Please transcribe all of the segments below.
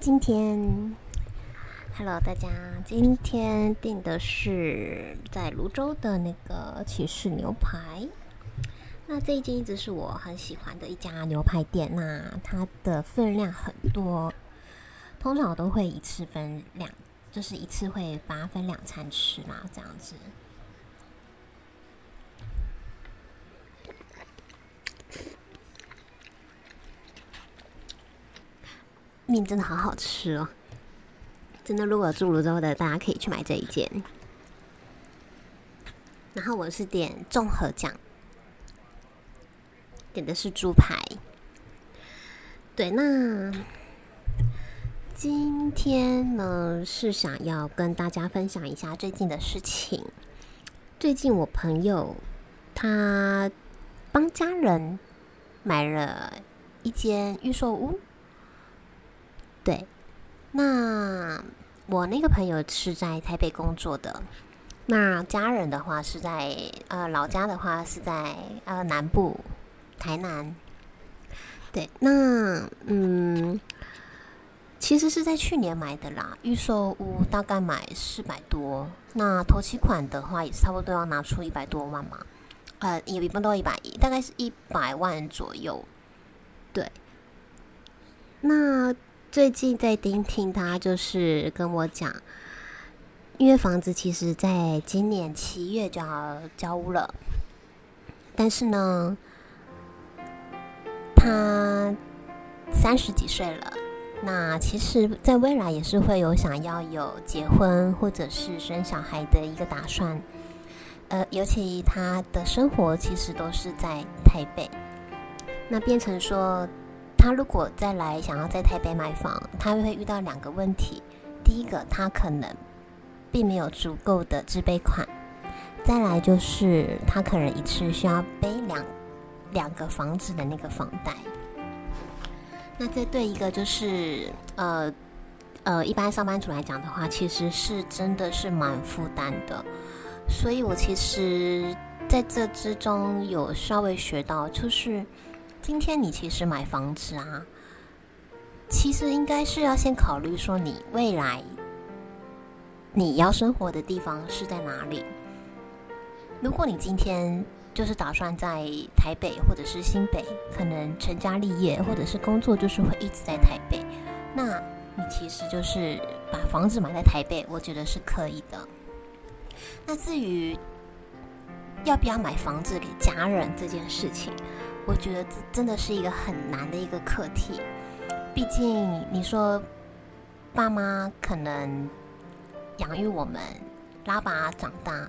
今天，Hello，大家，今天订的是在泸州的那个骑士牛排。那这一间一直是我很喜欢的一家牛排店。那它的分量很多，通常我都会一次分两，就是一次会把它分两餐吃啦，这样子。面真的好好吃哦！真的，如果住泸州的，大家可以去买这一件。然后我是点综合酱，点的是猪排。对，那今天呢是想要跟大家分享一下最近的事情。最近我朋友他帮家人买了一间预售屋。对，那我那个朋友是在台北工作的，那家人的话是在呃老家的话是在呃南部台南。对，那嗯，其实是在去年买的啦，预售屋大概买四百多，那头期款的话也差不多要拿出一百多万嘛，呃，也一般都一百一，大概是一百万左右。对，那。最近在听听他，就是跟我讲，因为房子其实在今年七月就要交屋了，但是呢，他三十几岁了，那其实在未来也是会有想要有结婚或者是生小孩的一个打算，呃，尤其他的生活其实都是在台北，那变成说。他如果再来想要在台北买房，他会遇到两个问题。第一个，他可能并没有足够的自备款；再来就是他可能一次需要背两两个房子的那个房贷。那这对一个就是呃呃一般上班族来讲的话，其实是真的是蛮负担的。所以我其实在这之中有稍微学到，就是。今天你其实买房子啊，其实应该是要先考虑说你未来你要生活的地方是在哪里。如果你今天就是打算在台北或者是新北，可能成家立业或者是工作就是会一直在台北，那你其实就是把房子买在台北，我觉得是可以的。那至于要不要买房子给家人这件事情，我觉得这真的是一个很难的一个课题，毕竟你说爸妈可能养育我们，拉拔长大，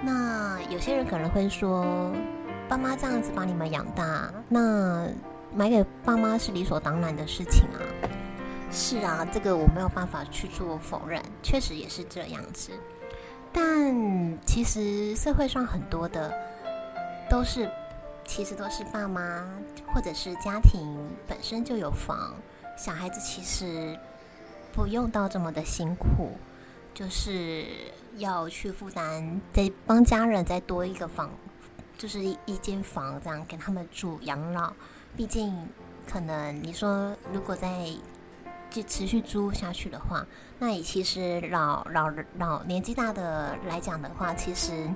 那有些人可能会说，爸妈这样子把你们养大，那买给爸妈是理所当然的事情啊。是啊，这个我没有办法去做否认，确实也是这样子。但其实社会上很多的都是。其实都是爸妈或者是家庭本身就有房，小孩子其实不用到这么的辛苦，就是要去负担，再帮家人再多一个房，就是一间房这样给他们住养老。毕竟可能你说如果再就持续租下去的话，那也其实老老老年纪大的来讲的话，其实。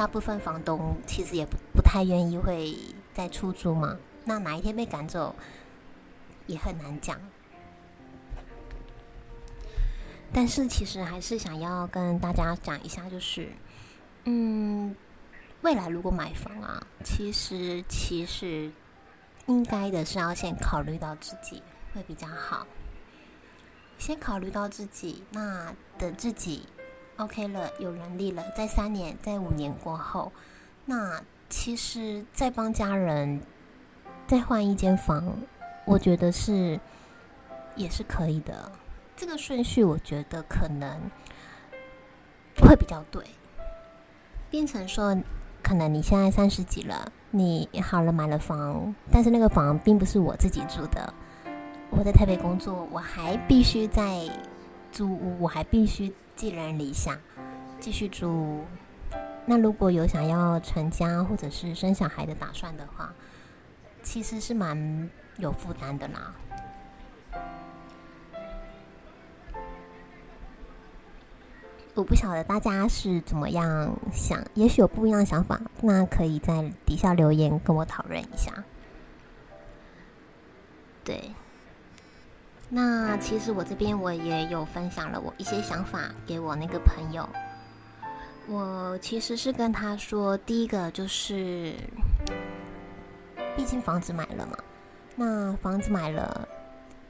大部分房东其实也不不太愿意会再出租嘛，那哪一天被赶走也很难讲。但是其实还是想要跟大家讲一下，就是，嗯，未来如果买房啊，其实其实应该的是要先考虑到自己会比较好，先考虑到自己，那等自己。OK 了，有能力了，在三年、在五年过后，那其实再帮家人再换一间房，我觉得是也是可以的。这个顺序我觉得可能会比较对，变成说，可能你现在三十几了，你好了买了房，但是那个房并不是我自己住的，我在台北工作，我还必须在租屋，我还必须寄人篱下，继续租屋。那如果有想要成家或者是生小孩的打算的话，其实是蛮有负担的啦。我不晓得大家是怎么样想，也许有不一样的想法，那可以在底下留言跟我讨论一下。对。那其实我这边我也有分享了我一些想法给我那个朋友。我其实是跟他说，第一个就是，毕竟房子买了嘛，那房子买了，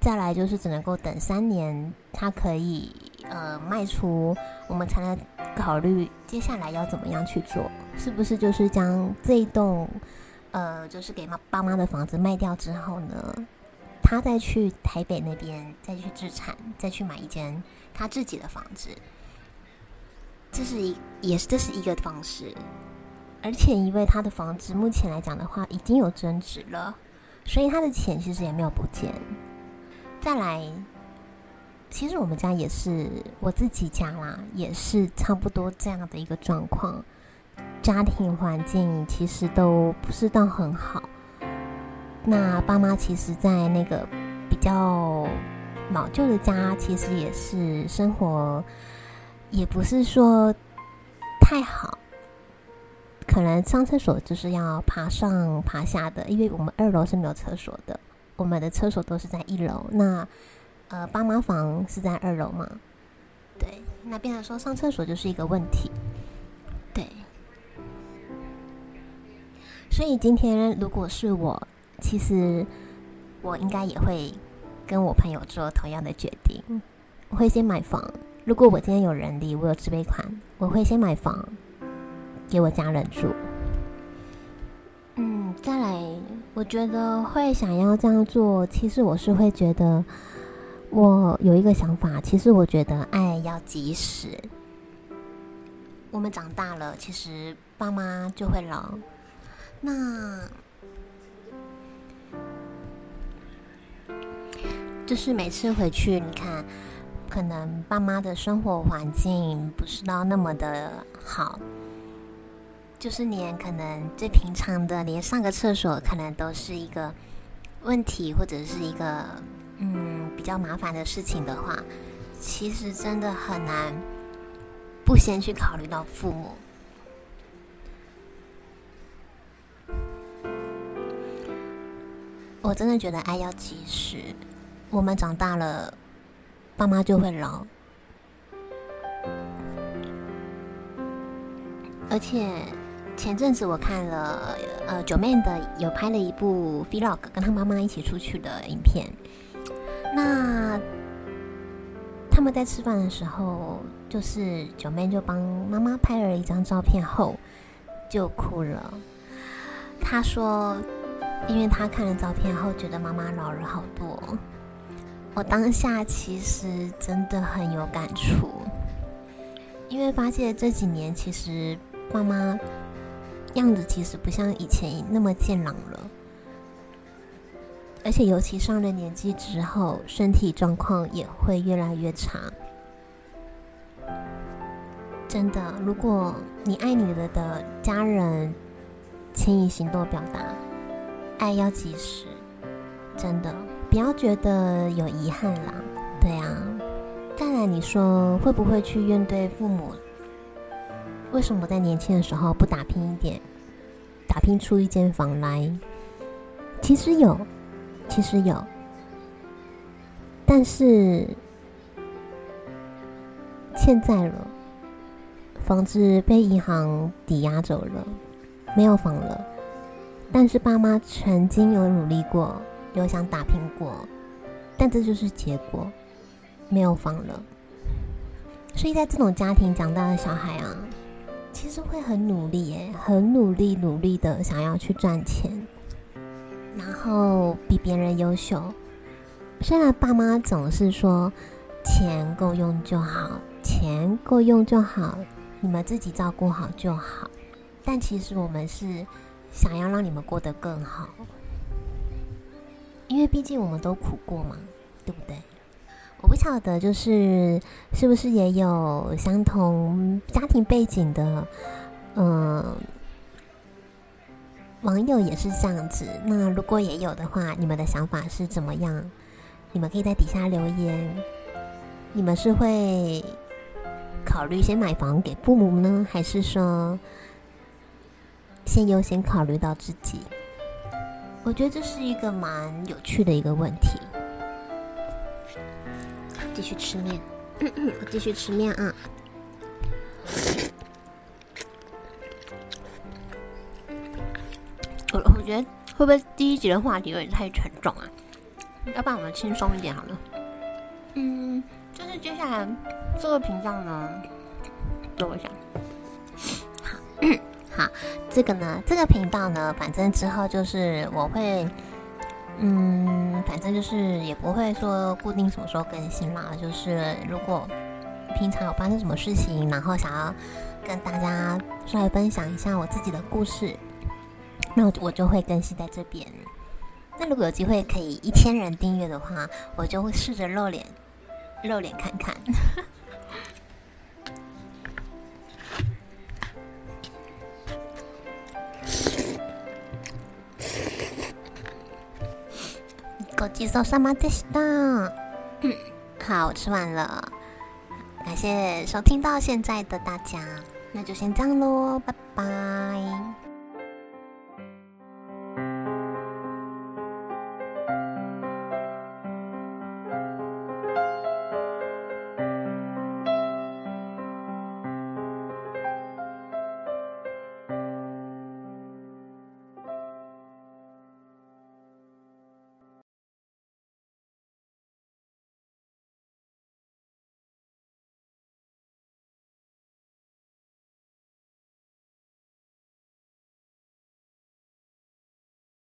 再来就是只能够等三年，他可以呃卖出，我们才能考虑接下来要怎么样去做，是不是就是将这一栋呃就是给妈爸妈的房子卖掉之后呢？他再去台北那边，再去置产，再去买一间他自己的房子，这是一也是这是一个方式。而且因为他的房子目前来讲的话已经有增值了，所以他的钱其实也没有不见。再来，其实我们家也是我自己家啦，也是差不多这样的一个状况，家庭环境其实都不是到很好。那爸妈其实，在那个比较老旧的家，其实也是生活，也不是说太好。可能上厕所就是要爬上爬下的，因为我们二楼是没有厕所的，我们的厕所都是在一楼。那呃，爸妈房是在二楼嘛？对，那变成说上厕所就是一个问题。对，所以今天如果是我。其实我应该也会跟我朋友做同样的决定，我会先买房。如果我今天有人力，我有自备款，我会先买房给我家人住。嗯，再来，我觉得会想要这样做。其实我是会觉得，我有一个想法。其实我觉得爱要及时。我们长大了，其实爸妈就会老。那。就是每次回去，你看，可能爸妈的生活环境不是到那么的好，就是连可能最平常的，连上个厕所可能都是一个问题，或者是一个嗯比较麻烦的事情的话，其实真的很难不先去考虑到父母。我真的觉得爱要及时。我们长大了，爸妈就会老，而且前阵子我看了呃九妹的有拍了一部 vlog，跟她妈妈一起出去的影片。那他们在吃饭的时候，就是九妹就帮妈妈拍了一张照片后就哭了。她说，因为她看了照片后，觉得妈妈老了好多。我当下其实真的很有感触，因为发现这几年其实爸妈样子其实不像以前那么健朗了，而且尤其上了年纪之后，身体状况也会越来越差。真的，如果你爱你的的家人，请以行动表达，爱要及时，真的。不要觉得有遗憾啦，对啊。再来，你说会不会去怨对父母？为什么在年轻的时候不打拼一点，打拼出一间房来？其实有，其实有，但是欠债了，房子被银行抵押走了，没有房了。但是爸妈曾经有努力过。有想打拼过，但这就是结果，没有房了。所以在这种家庭长大的小孩啊，其实会很努力耶，很努力努力的想要去赚钱，然后比别人优秀。虽然爸妈总是说钱够用就好，钱够用就好，你们自己照顾好就好，但其实我们是想要让你们过得更好。因为毕竟我们都苦过嘛，对不对？我不晓得，就是是不是也有相同家庭背景的，嗯，网友也是这样子。那如果也有的话，你们的想法是怎么样？你们可以在底下留言。你们是会考虑先买房给父母呢，还是说先优先考虑到自己？我觉得这是一个蛮有趣的一个问题。继续吃面，我继续吃面啊。我我觉得会不会第一集的话题有点太沉重啊？要不然我们轻松一点好了。嗯，就是接下来这个频道呢，等我一下。好，好，这个呢，这个频道呢，反正之后就是我会，嗯，反正就是也不会说固定什么时候更新啦。就是如果平常有发生什么事情，然后想要跟大家稍微分享一下我自己的故事，那我我就会更新在这边。那如果有机会可以一千人订阅的话，我就会试着露脸，露脸看看。ごちそうさまでした。嗯，好，我吃完了。感谢收听到现在的大家，那就先这样喽，拜拜。